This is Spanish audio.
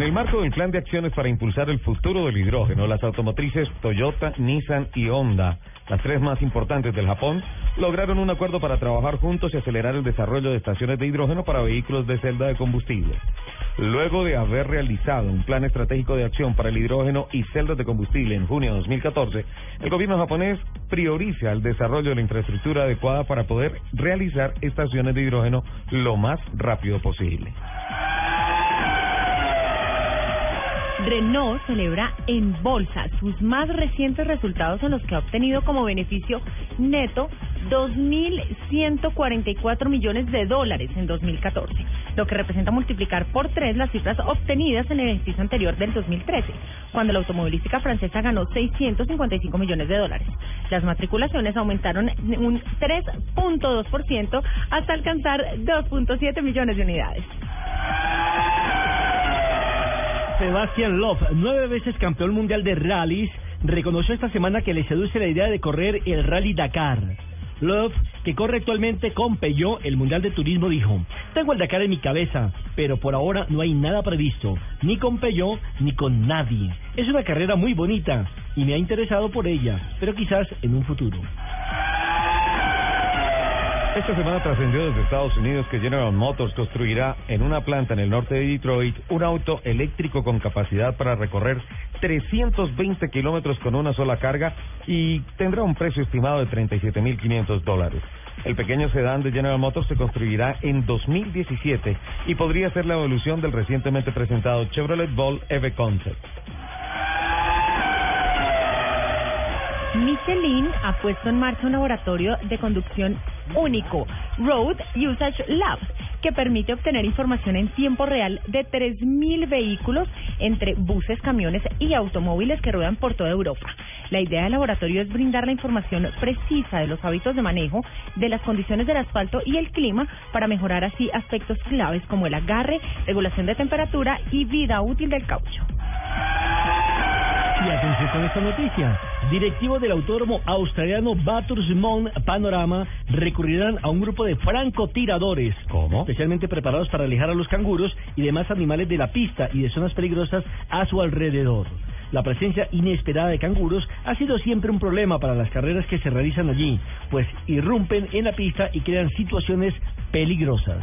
En el marco del plan de acciones para impulsar el futuro del hidrógeno, las automotrices Toyota, Nissan y Honda, las tres más importantes del Japón, lograron un acuerdo para trabajar juntos y acelerar el desarrollo de estaciones de hidrógeno para vehículos de celda de combustible. Luego de haber realizado un plan estratégico de acción para el hidrógeno y celdas de combustible en junio de 2014, el gobierno japonés prioriza el desarrollo de la infraestructura adecuada para poder realizar estaciones de hidrógeno lo más rápido posible. Renault celebra en bolsa sus más recientes resultados en los que ha obtenido como beneficio neto 2.144 millones de dólares en 2014, lo que representa multiplicar por tres las cifras obtenidas en el ejercicio anterior del 2013, cuando la automovilística francesa ganó 655 millones de dólares. Las matriculaciones aumentaron un 3.2% hasta alcanzar 2.7 millones de unidades. Sebastian Love, nueve veces campeón mundial de rallies, reconoció esta semana que le seduce la idea de correr el Rally Dakar. Love, que corre actualmente con Peugeot el Mundial de Turismo, dijo, tengo el Dakar en mi cabeza, pero por ahora no hay nada previsto, ni con Peugeot ni con nadie. Es una carrera muy bonita y me ha interesado por ella, pero quizás en un futuro. Esta semana trascendió desde Estados Unidos que General Motors construirá en una planta en el norte de Detroit un auto eléctrico con capacidad para recorrer 320 kilómetros con una sola carga y tendrá un precio estimado de 37.500 dólares. El pequeño sedán de General Motors se construirá en 2017 y podría ser la evolución del recientemente presentado Chevrolet Volt EV Concept. Michelin ha puesto en marcha un laboratorio de conducción único, Road Usage Lab, que permite obtener información en tiempo real de 3.000 vehículos entre buses, camiones y automóviles que ruedan por toda Europa. La idea del laboratorio es brindar la información precisa de los hábitos de manejo, de las condiciones del asfalto y el clima para mejorar así aspectos claves como el agarre, regulación de temperatura y vida útil del caucho. Y atención con esta noticia. Directivos del autódromo australiano Bathurst Panorama recurrirán a un grupo de francotiradores. ¿Cómo? Especialmente preparados para alejar a los canguros y demás animales de la pista y de zonas peligrosas a su alrededor. La presencia inesperada de canguros ha sido siempre un problema para las carreras que se realizan allí, pues irrumpen en la pista y crean situaciones peligrosas.